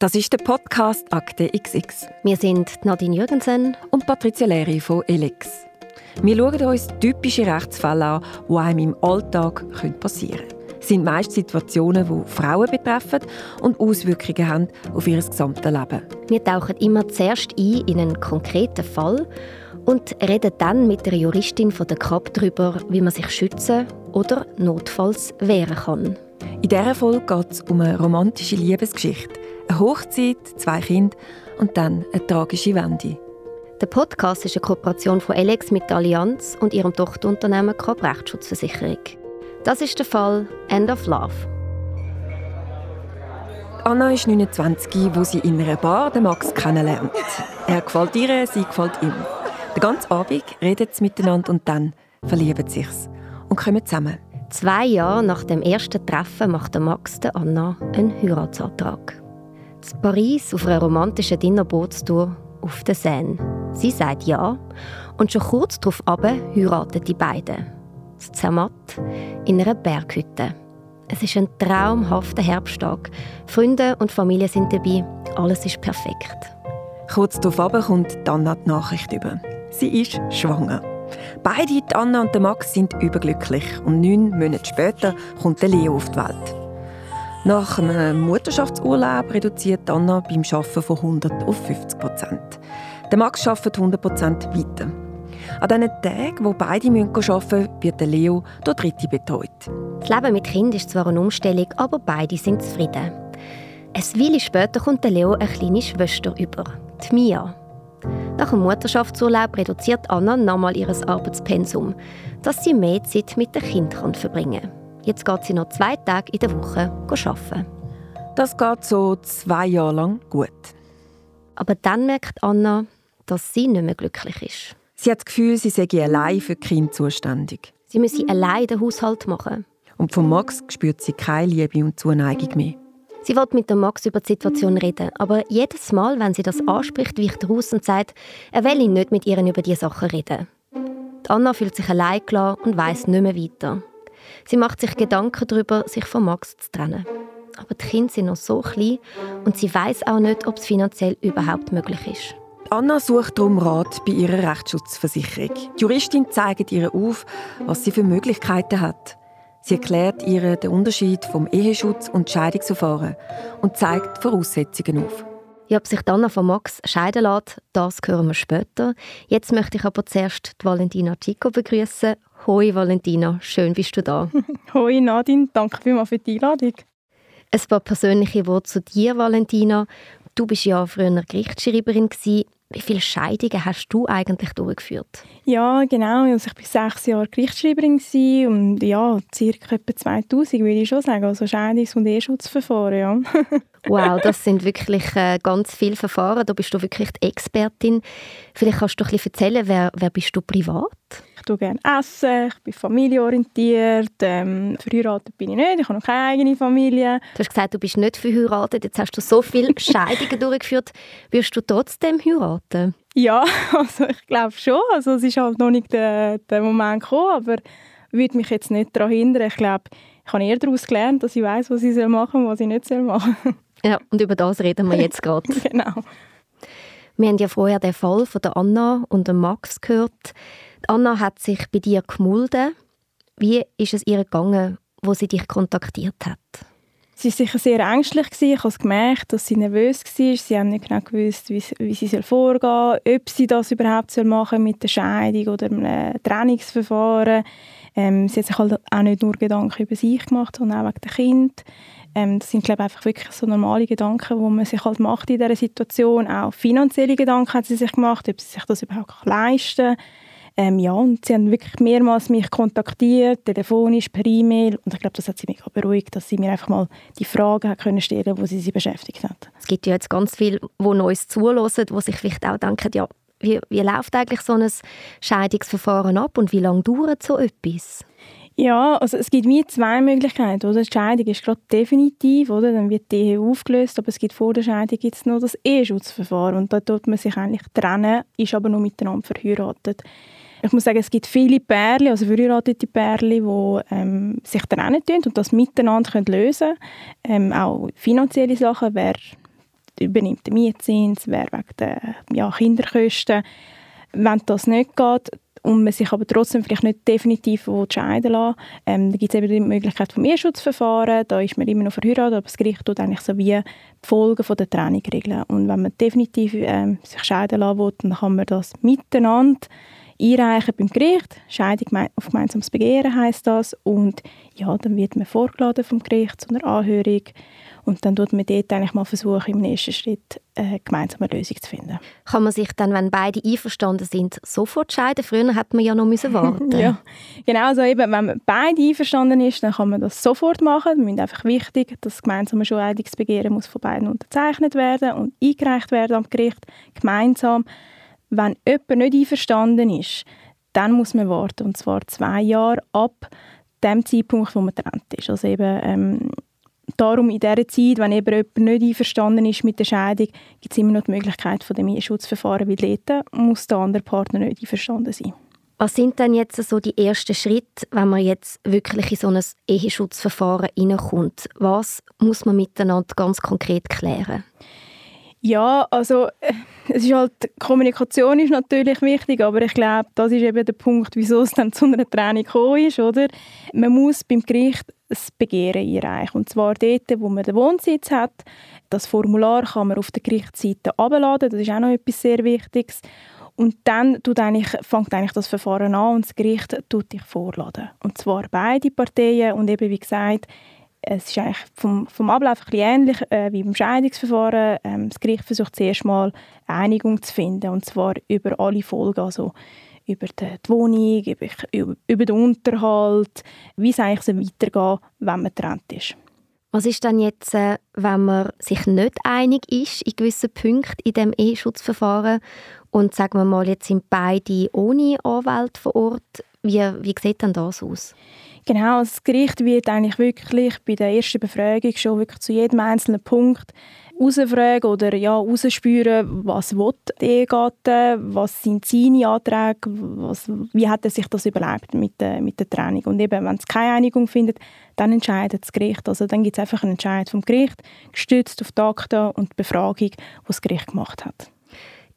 Das ist der Podcast Akte XX. Wir sind Nadine Jürgensen und Patricia Leri von Elix. Wir schauen uns typische Rechtsfälle an, die einem im Alltag passieren können. Es sind meist Situationen, die Frauen betreffen und Auswirkungen haben auf ihr gesamtes Leben. Wir tauchen immer zuerst ein in einen konkreten Fall und reden dann mit der Juristin von der KAP darüber, wie man sich schützen oder notfalls wehren kann. In dieser Folge geht es um eine romantische Liebesgeschichte eine Hochzeit, zwei Kinder und dann eine tragische Wende. Der Podcast ist eine Kooperation von Alex mit der Allianz und ihrem Tochterunternehmen Coop Rechtsschutzversicherung. Das ist der Fall End of Love. Anna ist 29, wo sie in einer Bar den Max kennenlernt. Er gefällt ihr, sie gefällt ihm. Den ganzen Abend reden sie miteinander und dann verlieben sie sich und kommen zusammen. Zwei Jahre nach dem ersten Treffen macht Max der Anna einen Heiratsantrag. In Paris auf einer romantischen Dinnerbootour auf der Seine. Sie sagt ja und schon kurz darauf heiraten die beiden. Das Zermatt in einer Berghütte. Es ist ein traumhafter Herbsttag. Freunde und Familie sind dabei. Alles ist perfekt. Kurz darauf kommt Anna die Nachricht über. Sie ist schwanger. Beide, Anna und Max, sind überglücklich. Und neun Monate später kommt Leo auf die Welt. Nach einem Mutterschaftsurlaub reduziert Anna beim Arbeiten von 100 auf 50 Prozent. Der Max arbeitet 100 Prozent weiter. An diesen Tagen, wo beide arbeiten müssen, wird Leo durch Dritte betreut. Das Leben mit Kind ist zwar eine Umstellung, aber beide sind zufrieden. Ein Weile später kommt Leo eine kleine Schwester über, die Mia. Nach dem Mutterschaftsurlaub reduziert Anna nochmal ihr Arbeitspensum, dass sie mehr Zeit mit dem Kind verbringen kann. Jetzt geht sie noch zwei Tage in der Woche arbeiten. Das geht so zwei Jahre lang gut. Aber dann merkt Anna, dass sie nicht mehr glücklich ist. Sie hat das Gefühl, sie sei allein für Kinder zuständig. Sie müsse allein den Haushalt machen. Und von Max spürt sie keine Liebe und Zuneigung mehr. Sie will mit dem Max über die Situation reden, aber jedes Mal, wenn sie das anspricht, weicht er aus und sagt, er will nicht mit ihr über diese Sachen reden. Die Anna fühlt sich allein gelassen und weiß nicht mehr weiter. Sie macht sich Gedanken darüber, sich von Max zu trennen. Aber die Kinder sind noch so klein und sie weiß auch nicht, ob es finanziell überhaupt möglich ist. Anna sucht darum Rat bei ihrer Rechtsschutzversicherung. Die Juristin zeigt ihr auf, was sie für Möglichkeiten hat. Sie erklärt ihr den Unterschied vom Eheschutz und Scheidungsverfahren und zeigt Voraussetzungen auf. Ja, ob sich Anna von Max scheiden lässt, das hören wir später. Jetzt möchte ich aber zuerst die Valentina Chico begrüßen. Hoi Valentina, schön bist du da. Hoi Nadine, danke vielmals für die Einladung. Ein paar persönliche Worte zu dir, Valentina. Du bist ja früher Gerichtsschreiberin. Wie viele Scheidungen hast du eigentlich durchgeführt? Ja, genau. Also ich war sechs Jahre Gerichtsschreiberin und ja, circa etwa 2000 würde ich schon sagen. Also Scheidungs- und Eheschutzverfahren, ja. wow, das sind wirklich äh, ganz viele Verfahren. Da bist du wirklich die Expertin. Vielleicht kannst du ein bisschen erzählen, wer, wer bist du privat? Ich tue gerne essen, ich bin familienorientiert, ähm, verheiratet bin ich nicht, ich habe noch keine eigene Familie. Du hast gesagt, du bist nicht verheiratet, jetzt hast du so viele Scheidungen durchgeführt. Wirst du trotzdem heiraten? Ja, also ich glaube schon. Also es ist halt noch nicht der, der Moment gekommen, aber würde mich jetzt nicht daran hindern. Ich glaube, ich habe eher daraus gelernt, dass ich weiß, was ich machen soll und was ich nicht machen soll. Ja, und über das reden wir jetzt gerade. genau. Wir haben ja vorher den Fall von der Anna und dem Max gehört. Anna hat sich bei dir gemulden. Wie ist es ihr gegangen, wo sie dich kontaktiert hat? Sie war sicher sehr ängstlich. Ich habe gemerkt, dass sie nervös war. Sie haben nicht genau gewusst, wie, wie sie vorgehen soll, ob sie das überhaupt machen mit der Scheidung oder einem Trennungsverfahren. Ähm, sie hat sich halt auch nicht nur Gedanken über sich gemacht, sondern auch wegen dem Kind. Ähm, das sind, glaube ich, einfach wirklich so normale Gedanken, die man sich halt macht in dieser Situation. Auch finanzielle Gedanken hat sie sich gemacht, ob sie sich das überhaupt leisten kann ähm, ja, und sie haben wirklich mehrmals mich kontaktiert, telefonisch, per E-Mail. Und ich glaube, das hat sie auch beruhigt, dass sie mir einfach mal die Fragen können stellen wo sie sie beschäftigt hat. Es gibt ja jetzt ganz viele, die uns zuhören, die sich vielleicht auch denken, ja, wie, wie läuft eigentlich so ein Scheidungsverfahren ab und wie lange dauert so etwas? Ja, also es gibt wie zwei Möglichkeiten. Oder? Die Scheidung ist gerade definitiv, oder? dann wird die Ehe aufgelöst, aber es gibt vor der Scheidung gibt's noch das Eheschutzverfahren und da tut man sich eigentlich trennen, ist aber noch miteinander verheiratet. Ich muss sagen, es gibt viele Pärchen, also verheiratete Pärchen, die ähm, sich trennen und das miteinander können lösen können. Ähm, auch finanzielle Sachen, wer übernimmt den Mietzins, wer wegen der ja, Kinderkosten. Wenn das nicht geht, und man sich aber trotzdem vielleicht nicht definitiv scheiden lassen ähm, Da gibt es eben die Möglichkeit vom Eheschutzverfahren, da ist man immer noch verheiratet, aber das Gericht tut eigentlich so wie die Folgen von der Trennung regeln. Und wenn man definitiv ähm, sich scheiden lassen will, dann kann man das miteinander einreichen beim Gericht. Scheidung auf gemeinsames Begehren heißt das. Und ja, dann wird man vorgeladen vom Gericht zu einer Anhörung. Und dann tut man dort eigentlich mal versuchen, im nächsten Schritt eine gemeinsame Lösung zu finden. Kann man sich dann, wenn beide einverstanden sind, sofort scheiden? Früher hat man ja noch müssen warten. ja, genau. Also eben, wenn man beide einverstanden ist, dann kann man das sofort machen. Es ist einfach wichtig, dass das gemeinsame Scheidungsbegehren muss von beiden unterzeichnet werden und eingereicht werden am Gericht gemeinsam. Wenn jemand nicht einverstanden ist, dann muss man warten, und zwar zwei Jahre ab dem Zeitpunkt, wo man getrennt ist. Also eben, ähm, darum in dieser Zeit, wenn eben jemand nicht einverstanden ist mit der Scheidung, gibt es immer noch die Möglichkeit von dem Eheschutzverfahren, weil dort muss der andere Partner nicht einverstanden sein. Was sind denn jetzt so die ersten Schritte, wenn man jetzt wirklich in so ein Eheschutzverfahren hineinkommt? Was muss man miteinander ganz konkret klären? Ja, also äh, es ist halt, Kommunikation ist natürlich wichtig, aber ich glaube, das ist eben der Punkt, wieso es dann zu einer Trennung gekommen ist, oder? Man muss beim Gericht das Begehren einreichen, und zwar dort, wo man den Wohnsitz hat. Das Formular kann man auf der Gerichtsseite abladen, das ist auch noch etwas sehr Wichtiges. Und dann tut eigentlich, fängt eigentlich das Verfahren an und das Gericht tut dich vorladen. Und zwar beide Parteien und eben wie gesagt, es ist eigentlich vom, vom Ablauf ein ähnlich äh, wie beim Scheidungsverfahren. Ähm, das Gericht versucht zuerst mal Einigung zu finden, und zwar über alle Folgen, also über die, die Wohnung, über, über, den Unterhalt, wie es eigentlich so weitergehen wenn man getrennt ist. Was ist dann jetzt, äh, wenn man sich nicht einig ist in gewissen Punkten in dem E-Schutzverfahren und sagen wir mal, jetzt sind beide ohne Anwalt vor Ort, wie, wie sieht denn das aus? Genau, das Gericht wird eigentlich wirklich bei der ersten Befragung schon wirklich zu jedem einzelnen Punkt herausfragen oder ja, herausspüren, was will der Ehegatte, was sind seine Anträge, was, wie hat er sich das überlebt mit der, mit der Trennung. Und eben, wenn es keine Einigung findet, dann entscheidet das Gericht. Also dann gibt es einfach einen Entscheid vom Gericht, gestützt auf die Akte und die Befragung, die das Gericht gemacht hat.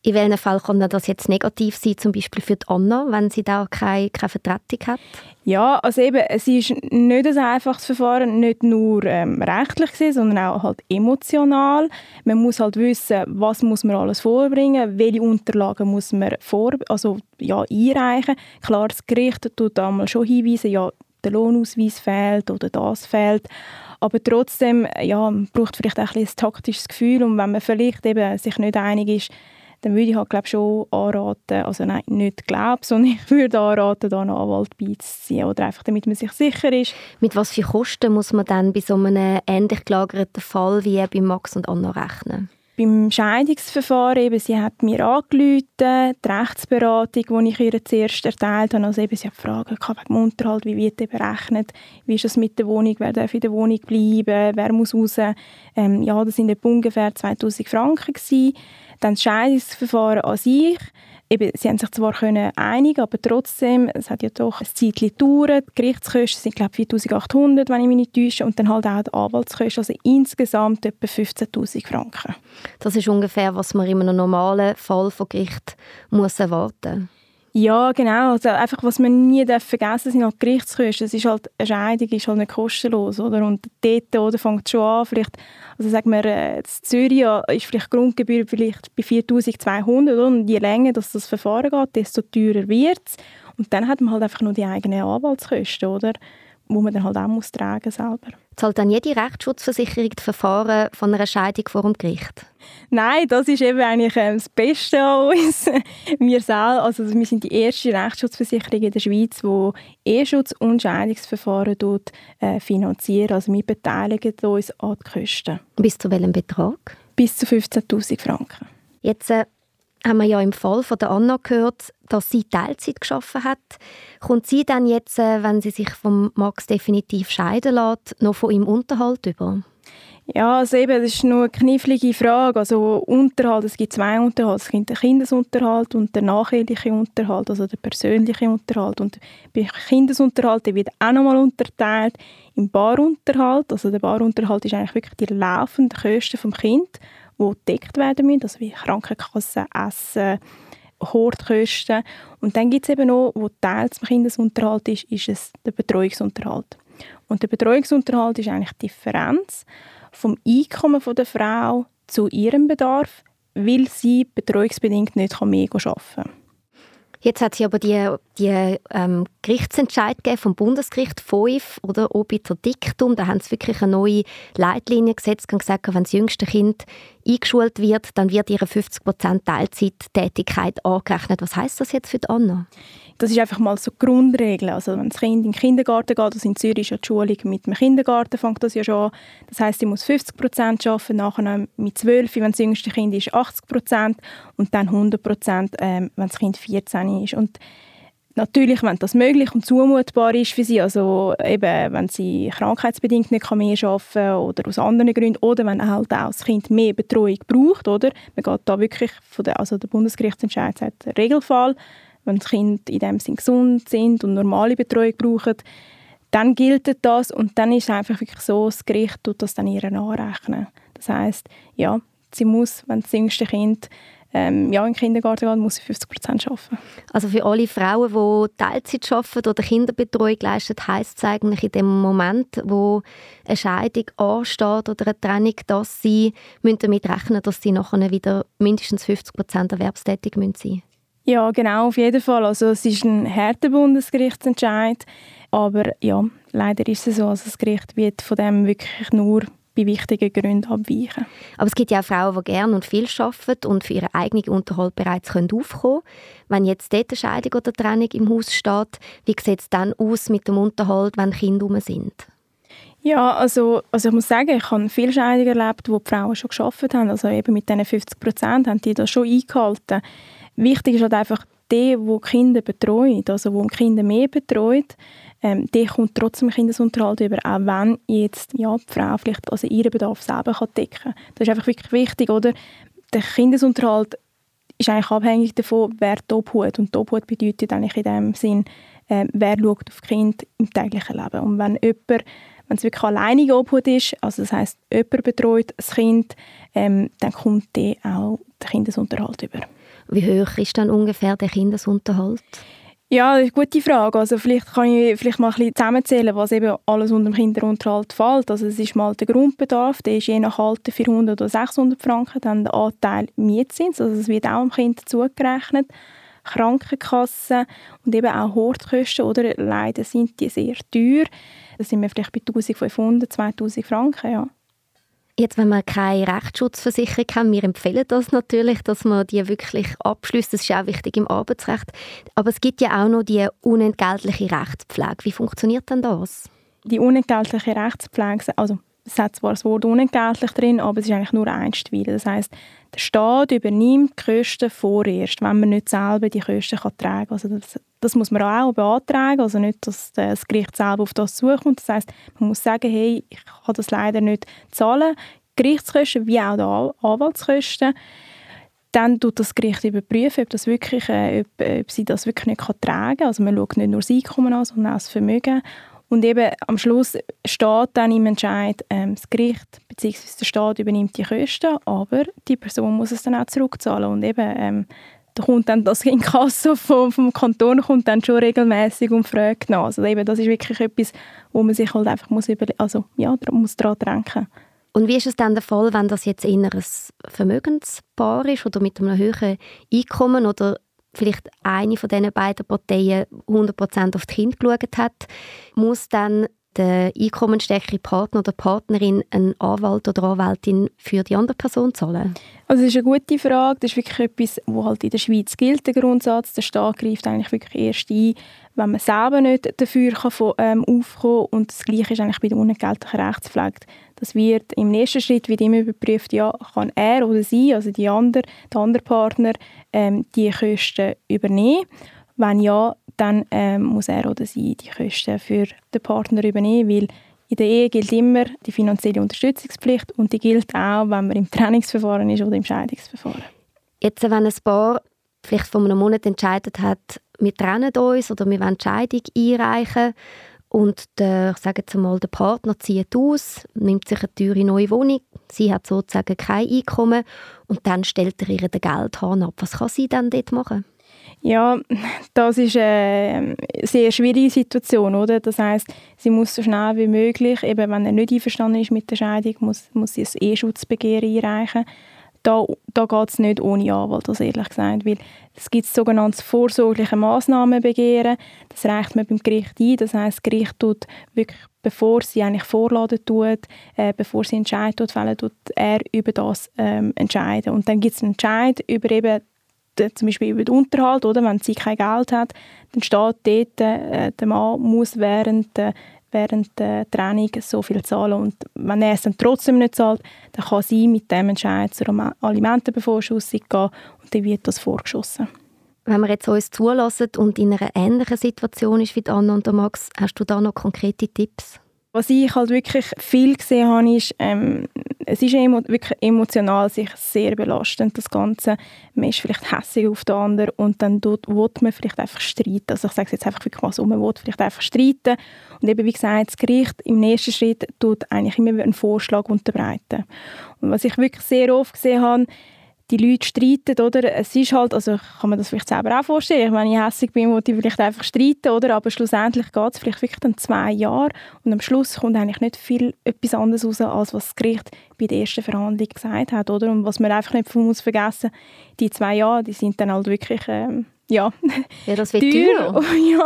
In welchem Fall kann das jetzt negativ sein, zum Beispiel für die Anna, wenn sie da keine, keine Vertretung hat? Ja, also eben, es ist nicht ein einfaches Verfahren, nicht nur ähm, rechtlich gesehen, sondern auch halt emotional. Man muss halt wissen, was muss man alles vorbringen, welche Unterlagen muss man vor, also, ja, einreichen. Klar, das Gericht tut damals schon hinweisen, ja, der Lohnausweis fehlt oder das fehlt. Aber trotzdem ja, man braucht vielleicht auch ein, ein taktisches Gefühl und wenn man vielleicht eben sich nicht einig ist, dann würde ich halt, glaub, schon anraten, also nein, nicht glaube, sondern ich würde anraten, da einen Anwalt beizuziehen oder einfach, damit man sich sicher ist. Mit was für Kosten muss man dann bei so einem ähnlich gelagerten Fall wie bei Max und Anna rechnen? Beim Scheidungsverfahren, eben, sie hat mir angerufen, die Rechtsberatung, die ich ihr zuerst erteilt habe, also eben, sie hat Fragen wegen dem Unterhalt, wie wird der berechnet, wie ist das mit der Wohnung, wer darf in der Wohnung bleiben, wer muss raus. Ähm, ja, das waren ungefähr 2000 Franken. Gewesen. Dann das Scheidungsverfahren an sich. Eben, sie haben sich zwar können einigen, aber trotzdem, es hat ja doch ein Zeitchen gedauert. Die Gerichtskosten sind, glaube ich, 4800, wenn ich mich nicht täusche, und dann halt auch die Anwaltskosten, also insgesamt etwa 15'000 Franken. Das ist ungefähr, was man in einem normalen Fall von Gericht muss erwarten muss. Ja, genau. Also einfach, was man nie vergessen sind halt Gerichtskosten. Es ist halt, eine Scheidung ist halt nicht kostenlos, oder? Und dort, oder, fängt es schon an, vielleicht, also sagen wir, äh, in Zürich ist vielleicht Grundgebühr vielleicht bei 4200, oder? Und je länger dass das Verfahren geht, desto teurer wird es. Und dann hat man halt einfach nur die eigenen Anwaltskosten, oder? Wo man dann halt auch muss tragen selber. Zahlt dann jede Rechtsschutzversicherung die Verfahren von einer Scheidung vor dem Gericht? Nein, das ist eben eigentlich ähm, das Beste an uns. wir, selber, also wir sind die erste Rechtsschutzversicherung in der Schweiz, die Eheschutz- und Scheidungsverfahren dort, äh, finanziert. Also wir beteiligen uns an die Kosten. Bis zu welchem Betrag? Bis zu 15'000 Franken. Jetzt äh, haben wir ja im Fall von der Anna gehört, dass sie Teilzeit geschaffen hat. Kommt sie dann jetzt, äh, wenn sie sich vom Max definitiv scheiden lässt, noch von ihm Unterhalt über? Ja, also eben, das ist nur eine knifflige Frage. Also Unterhalt, es gibt zwei Unterhalte. Es gibt den Kindesunterhalt und den nachehelichen Unterhalt, also der persönliche Unterhalt. Und bei Kindesunterhalt wird auch nochmal unterteilt im Barunterhalt. Also der Barunterhalt ist eigentlich wirklich die laufenden Kosten vom Kind die gedeckt werden müssen, also wie Krankenkassen, Essen, Hortkosten. Und dann gibt es eben noch, wo Teil zum Kindesunterhalt ist, ist es der Betreuungsunterhalt. Und der Betreuungsunterhalt ist eigentlich die Differenz vom Einkommen der Frau zu ihrem Bedarf, weil sie betreuungsbedingt nicht mehr arbeiten kann. Jetzt hat es aber die, die ähm, Gerichtsentscheid vom Bundesgericht 5 oder Obiter Diktum. Da haben sie wirklich eine neue Leitlinie gesetzt und gesagt, wenn das jüngste Kind eingeschult wird, dann wird ihre 50% Teilzeittätigkeit angerechnet. Was heißt das jetzt für die Anna? Das ist einfach mal so die Grundregel. Also wenn das Kind in den Kindergarten geht, also in Zürich ist ja die Schulung mit dem Kindergarten, fängt das ja schon an. Das heißt, sie muss 50 Prozent arbeiten, nachher mit 12, wenn das jüngste Kind ist, 80 Prozent und dann 100 Prozent, ähm, wenn das Kind 14 ist. Und Natürlich, wenn das möglich und zumutbar ist für sie, also eben, wenn sie krankheitsbedingt nicht mehr arbeiten kann oder aus anderen Gründen oder wenn halt auch das Kind mehr Betreuung braucht, oder? Man geht da wirklich, von der, also der Bundesgerichtsentscheid sagt, Regelfall, wenn die Kinder in dem Sinn gesund sind und normale Betreuung brauchen, dann gilt das und dann ist es einfach wirklich so, das Gericht tut das dann ihr anrechnen. Das heißt, ja, sie muss, wenn das jüngste Kind ähm, ja, in den Kindergarten geht, muss sie 50 Prozent arbeiten. Also für alle Frauen, die Teilzeit arbeiten oder Kinderbetreuung leisten, heisst es eigentlich in dem Moment, wo eine Scheidung ansteht oder eine Trennung, dass sie damit rechnen müssen, dass sie nachher wieder mindestens 50 Prozent erwerbstätig sein müssen? Ja, genau, auf jeden Fall. Also es ist ein harter Bundesgerichtsentscheid, aber ja, leider ist es so, also das Gericht wird von dem wirklich nur bei wichtigen Gründen abweichen. Aber es gibt ja auch Frauen, die gerne und viel arbeiten und für ihren eigenen Unterhalt bereits aufkommen können. Wenn jetzt dort eine Scheidung oder Trennung im Haus steht, wie sieht es dann aus mit dem Unterhalt, wenn Kinder um sind? Ja, also, also ich muss sagen, ich habe viele Scheidungen erlebt, wo die Frauen schon geschafft haben. Also eben mit diesen 50 Prozent haben die das schon eingehalten. Wichtig ist halt einfach, der, der Kinder betreut, also wo Kinder mehr betreut, ähm, der kommt trotzdem Kindesunterhalt über, auch wenn jetzt ja, die Frau vielleicht also ihren Bedarf selber kann decken kann. Das ist einfach wirklich wichtig, oder? Der Kindesunterhalt ist eigentlich abhängig davon, wer die Obhut. Und die Obhut bedeutet eigentlich in dem Sinn, äh, wer schaut auf Kind im täglichen Leben. Und wenn jemand, wenn es wirklich alleinige Obhut ist, also das heißt jemand betreut das Kind, ähm, dann kommt der auch der Kindesunterhalt über. Wie hoch ist dann ungefähr der Kindesunterhalt? Ja, das ist eine gute Frage. Also vielleicht kann ich vielleicht mal ein bisschen zusammenzählen, was eben alles unter dem Kinderunterhalt fällt. Also es ist mal der Grundbedarf, der ist je nach Alter 400 oder 600 Franken, dann der Anteil Mietzins, also es wird auch dem Kind zugerechnet, Krankenkasse und eben auch Hortkosten, oder? Leider sind die sehr teuer. Da sind wir vielleicht bei 1500, 2000 Franken, ja. Jetzt, wenn man keine Rechtsschutzversicherung hat, wir empfehlen das natürlich, dass man die wirklich abschließt. Das ist auch wichtig im Arbeitsrecht. Aber es gibt ja auch noch die unentgeltliche Rechtspflege. Wie funktioniert denn das? Die unentgeltliche Rechtspflege, also es hat zwar das Wort unentgeltlich drin, aber es ist eigentlich nur einstweilen. Das heißt, der Staat übernimmt die Kosten vorerst, wenn man nicht selber die Kosten tragen kann. Also das, das, muss man auch beantragen, also nicht, dass das Gericht selber auf das zukommt. Das heißt, man muss sagen, hey, ich kann das leider nicht zahlen, Gerichtskosten wie auch die Anwaltskosten. Dann tut das Gericht überprüfen, ob, das wirklich, äh, ob, ob sie das wirklich nicht tragen kann. Also man schaut nicht nur das Einkommen an, sondern auch das Vermögen. Und eben am Schluss steht dann im Entscheid, ähm, das Gericht bzw. der Staat übernimmt die Kosten, aber die Person muss es dann auch zurückzahlen. Und eben, ähm, kommt dann das Inkasso vom, vom Kanton kommt dann schon regelmäßig und fragt nach. Also eben, das ist wirklich etwas, wo man sich halt einfach muss also ja, muss daran denken. Und wie ist es dann der Fall, wenn das jetzt eher ein Vermögenspaar ist oder mit einem höheren Einkommen oder vielleicht eine von diesen beiden Parteien 100% auf das Kind geschaut hat, muss dann der einkommensstärkere Partner oder Partnerin einen Anwalt oder Anwältin für die andere Person zahlen? Also das ist eine gute Frage. Das ist wirklich etwas, was halt in der Schweiz gilt, der Grundsatz. Der Staat greift eigentlich wirklich erst ein, wenn man selber nicht dafür kann, ähm, aufkommen kann. Und das Gleiche ist eigentlich bei der unentgeltlichen Rechtspflege. Das wird im nächsten Schritt wird immer überprüft, ja, kann er oder sie, also die andere, der andere Partner, ähm, die Kosten übernehmen. Wenn ja, dann ähm, muss er oder sie die Kosten für den Partner übernehmen, weil in der Ehe gilt immer die finanzielle Unterstützungspflicht und die gilt auch, wenn man im Trennungsverfahren ist oder im Scheidungsverfahren. Jetzt, wenn ein Paar vielleicht vor einem Monat entscheidet hat, wir trennen uns oder wir wollen die Scheidung einreichen und der, ich sage jetzt mal, der Partner zieht aus, nimmt sich eine teure neue Wohnung, Sie hat sozusagen kein Einkommen und dann stellt er ihr den Geldhahn ab. Was kann sie dann dort machen? Ja, das ist eine sehr schwierige Situation, oder? Das heißt, sie muss so schnell wie möglich, eben wenn er nicht einverstanden ist mit der Scheidung, muss, muss sie ein E-Schutzbegehren einreichen. Da, da geht es nicht ohne Anwalt, also ehrlich gesagt, weil es gibt sogenanntes vorsorgliche Massnahmenbegehren. Das reicht man beim Gericht ein. Das heißt, das Gericht tut wirklich, bevor sie eigentlich vorladen tut, äh, bevor sie Entscheid tut, tut er über das ähm, entscheiden. Und dann gibt es einen Entscheid über eben zum Beispiel über den Unterhalt, oder? wenn sie kein Geld hat, dann steht dort, äh, der Mann muss während der, während der Trennung so viel zahlen und wenn er es dann trotzdem nicht zahlt, dann kann sie mit dem Entscheid zur Alimentenbevor-Schussung gehen und dann wird das vorgeschossen. Wenn wir jetzt uns zulassen und in einer ähnlichen Situation ist wie Anna und Max, hast du da noch konkrete Tipps? Was ich halt wirklich viel gesehen habe, ist, ähm, es ist emo wirklich emotional sich sehr belastend, das Ganze. Man ist vielleicht hässlich auf den anderen und dann dort will man vielleicht einfach streiten. Also ich sage es jetzt einfach wirklich mal so, man will vielleicht einfach streiten. Und eben wie gesagt, das Gericht im nächsten Schritt tut eigentlich immer einen Vorschlag unterbreiten. Und was ich wirklich sehr oft gesehen habe, die Leute streiten, oder? Es ist halt, also kann man das vielleicht selber auch vorstellen, wenn ich hässlich bin, wollte ich vielleicht einfach streiten, oder? Aber schlussendlich geht es vielleicht wirklich dann zwei Jahre und am Schluss kommt eigentlich nicht viel etwas anderes raus, als was das Gericht bei der ersten Verhandlung gesagt hat, oder? Und was man einfach nicht muss vergessen, die zwei Jahre, die sind dann halt wirklich, ähm, ja, ja, das wird teuer. teuer. ja.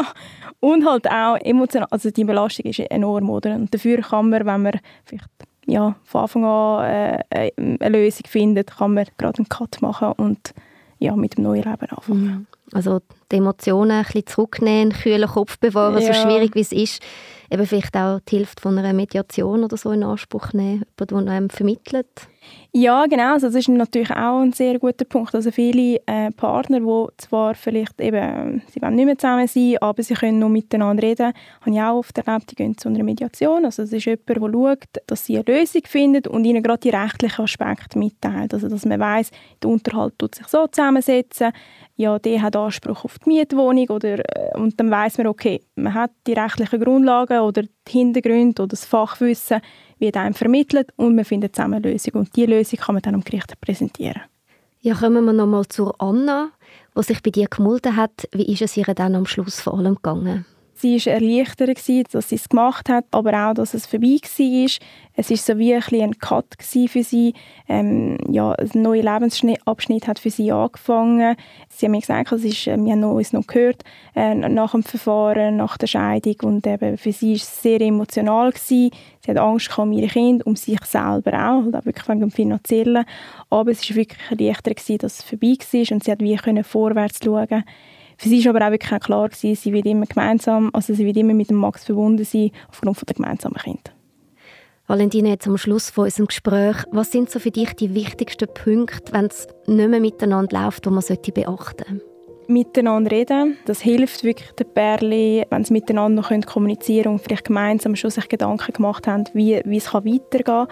Und halt auch emotional, also die Belastung ist enorm, oder? Und dafür kann man, wenn man vielleicht ja, von Anfang an äh, äh, eine Lösung findet, kann man gerade einen Cut machen und ja, mit dem neuen Leben anfangen. Mhm. Also die Emotionen ein bisschen zurücknehmen, kühlen Kopf bewahren, ja. so schwierig wie es ist. Eben vielleicht auch die Hilfe von einer Mediation oder so in Anspruch nehmen, jemand, der einem vermittelt. Ja, genau. Also das ist natürlich auch ein sehr guter Punkt. Also viele äh, Partner, die zwar vielleicht eben, sie wollen nicht mehr zusammen sein, aber sie können noch miteinander reden, habe ich auch oft erlebt, die gehen zu einer Mediation. Also es ist jemand, der schaut, dass sie eine Lösung findet und ihnen gerade die rechtlichen Aspekte mitteilt. Also dass man weiß, der Unterhalt tut sich so zusammensetzen, ja, der hat Anspruch auf die Mietwohnung oder, äh, und dann weiß man, okay, man hat die rechtlichen Grundlagen oder die Hintergründe oder das Fachwissen, wird einem vermittelt und man findet zusammen eine Lösung. Und diese Lösung kann man dann am Gericht präsentieren. Ja, kommen wir nochmal zur Anna, die sich bei dir gemulden hat. Wie ist es ihr dann am Schluss vor allem gegangen? Sie war erleichtert, dass sie es gemacht hat, aber auch, dass es vorbei war. Es war so wie ein, ein Cut für sie. Ähm, ja, ein neuer Lebensabschnitt hat für sie angefangen. Sie haben mir gesagt, es ist, wir haben uns noch gehört äh, nach dem Verfahren, nach der Scheidung. Und eben für sie war es sehr emotional. Gewesen. Sie hat Angst um ihre Kinder, um sich selber auch, halt auch wirklich wegen dem Finanziellen. Aber es war wirklich erleichtert, dass es vorbei war und sie hat wie vorwärts schauen für sie war aber auch wirklich klar, gewesen, sie wird immer gemeinsam, also sie wird immer mit dem Max verbunden sein, aufgrund von der gemeinsamen Kinder. Valentina, jetzt am Schluss von unserem Gespräch, was sind so für dich die wichtigsten Punkte, wenn es nicht mehr miteinander läuft, die man beachten sollte? Miteinander reden, das hilft wirklich den Pärchen, wenn sie miteinander noch kommunizieren und vielleicht gemeinsam schon sich Gedanken gemacht haben, wie, wie es weitergehen kann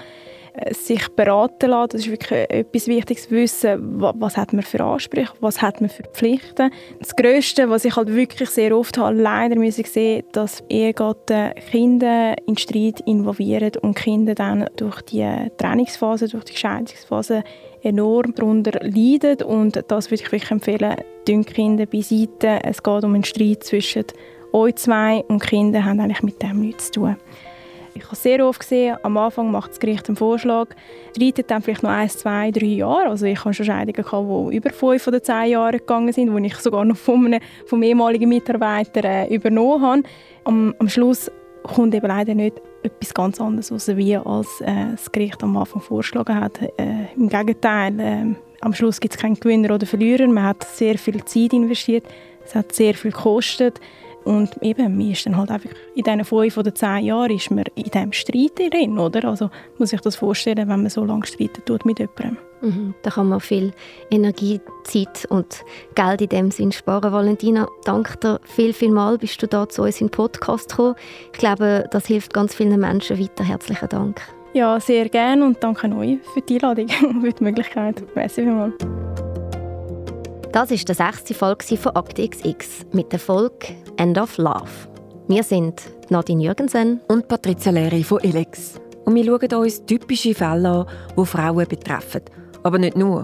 sich beraten lassen. Das ist wirklich etwas Wichtiges wissen, was hat man für Ansprüche, was hat man für Pflichten. Das Größte, was ich halt wirklich sehr oft habe, leider muss ich sehen, dass Ehegatten Kinder in Streit involvieren und Kinder dann durch die Trainingsphase, durch die Scheidungsphase enorm darunter leiden und das würde ich wirklich empfehlen, die Kinder beiseite. Es geht um einen Streit zwischen euch zwei und Kinder haben eigentlich mit dem nichts zu tun. Ich habe sehr oft gesehen, am Anfang macht das Gericht einen Vorschlag, reitet dann vielleicht noch ein, zwei, drei Jahre. Also ich habe schon Scheidungen gehabt, die über fünf oder zehn Jahre gegangen sind, die ich sogar noch von einem, vom ehemaligen Mitarbeiter äh, übernommen habe. Am, am Schluss kommt eben leider nicht etwas ganz anderes raus, wie als äh, das Gericht am Anfang vorgeschlagen hat. Äh, Im Gegenteil, äh, am Schluss gibt es keinen Gewinner oder Verlierer. Man hat sehr viel Zeit investiert, es hat sehr viel gekostet. Und eben, man ist dann halt einfach in diesen fünf oder zehn Jahren ist man in diesem Streit drin, oder? Also muss ich das vorstellen, wenn man so lange streiten tut mit jemandem. Mhm, da kann man viel Energie, Zeit und Geld in dem Sinn sparen. Valentina, danke dir viel, viel mal, bist du da zu uns in den Podcast gekommen. Ich glaube, das hilft ganz vielen Menschen weiter. Herzlichen Dank. Ja, sehr gerne und danke euch für die Einladung und für die Möglichkeit. Merci vielmals. Das ist die sechste Folge von Akte XX mit der Folge End of Love. Wir sind Nadine Jürgensen und Patricia Leri von Elex. Und wir schauen uns typische Fälle an, die Frauen betreffen. Aber nicht nur.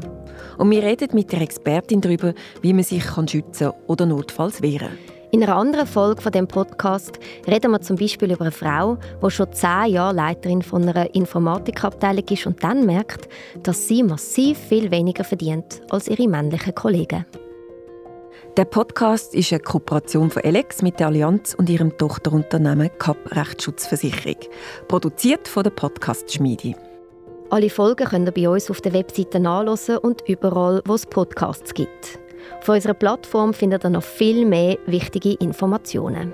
Und wir reden mit der Expertin darüber, wie man sich schützen oder notfalls wehren kann. In einer anderen Folge von dem Podcast reden wir zum Beispiel über eine Frau, die schon zehn Jahre Leiterin von einer Informatikabteilung ist und dann merkt, dass sie massiv viel weniger verdient als ihre männlichen Kollegen. Der Podcast ist eine Kooperation von Alex mit der Allianz und ihrem Tochterunternehmen CAP Rechtsschutzversicherung, produziert von der Podcast Schmiede. Alle Folgen könnt ihr bei uns auf der Webseite nachlesen und überall, wo es Podcasts gibt. Auf unserer Plattform findet ihr noch viel mehr wichtige Informationen.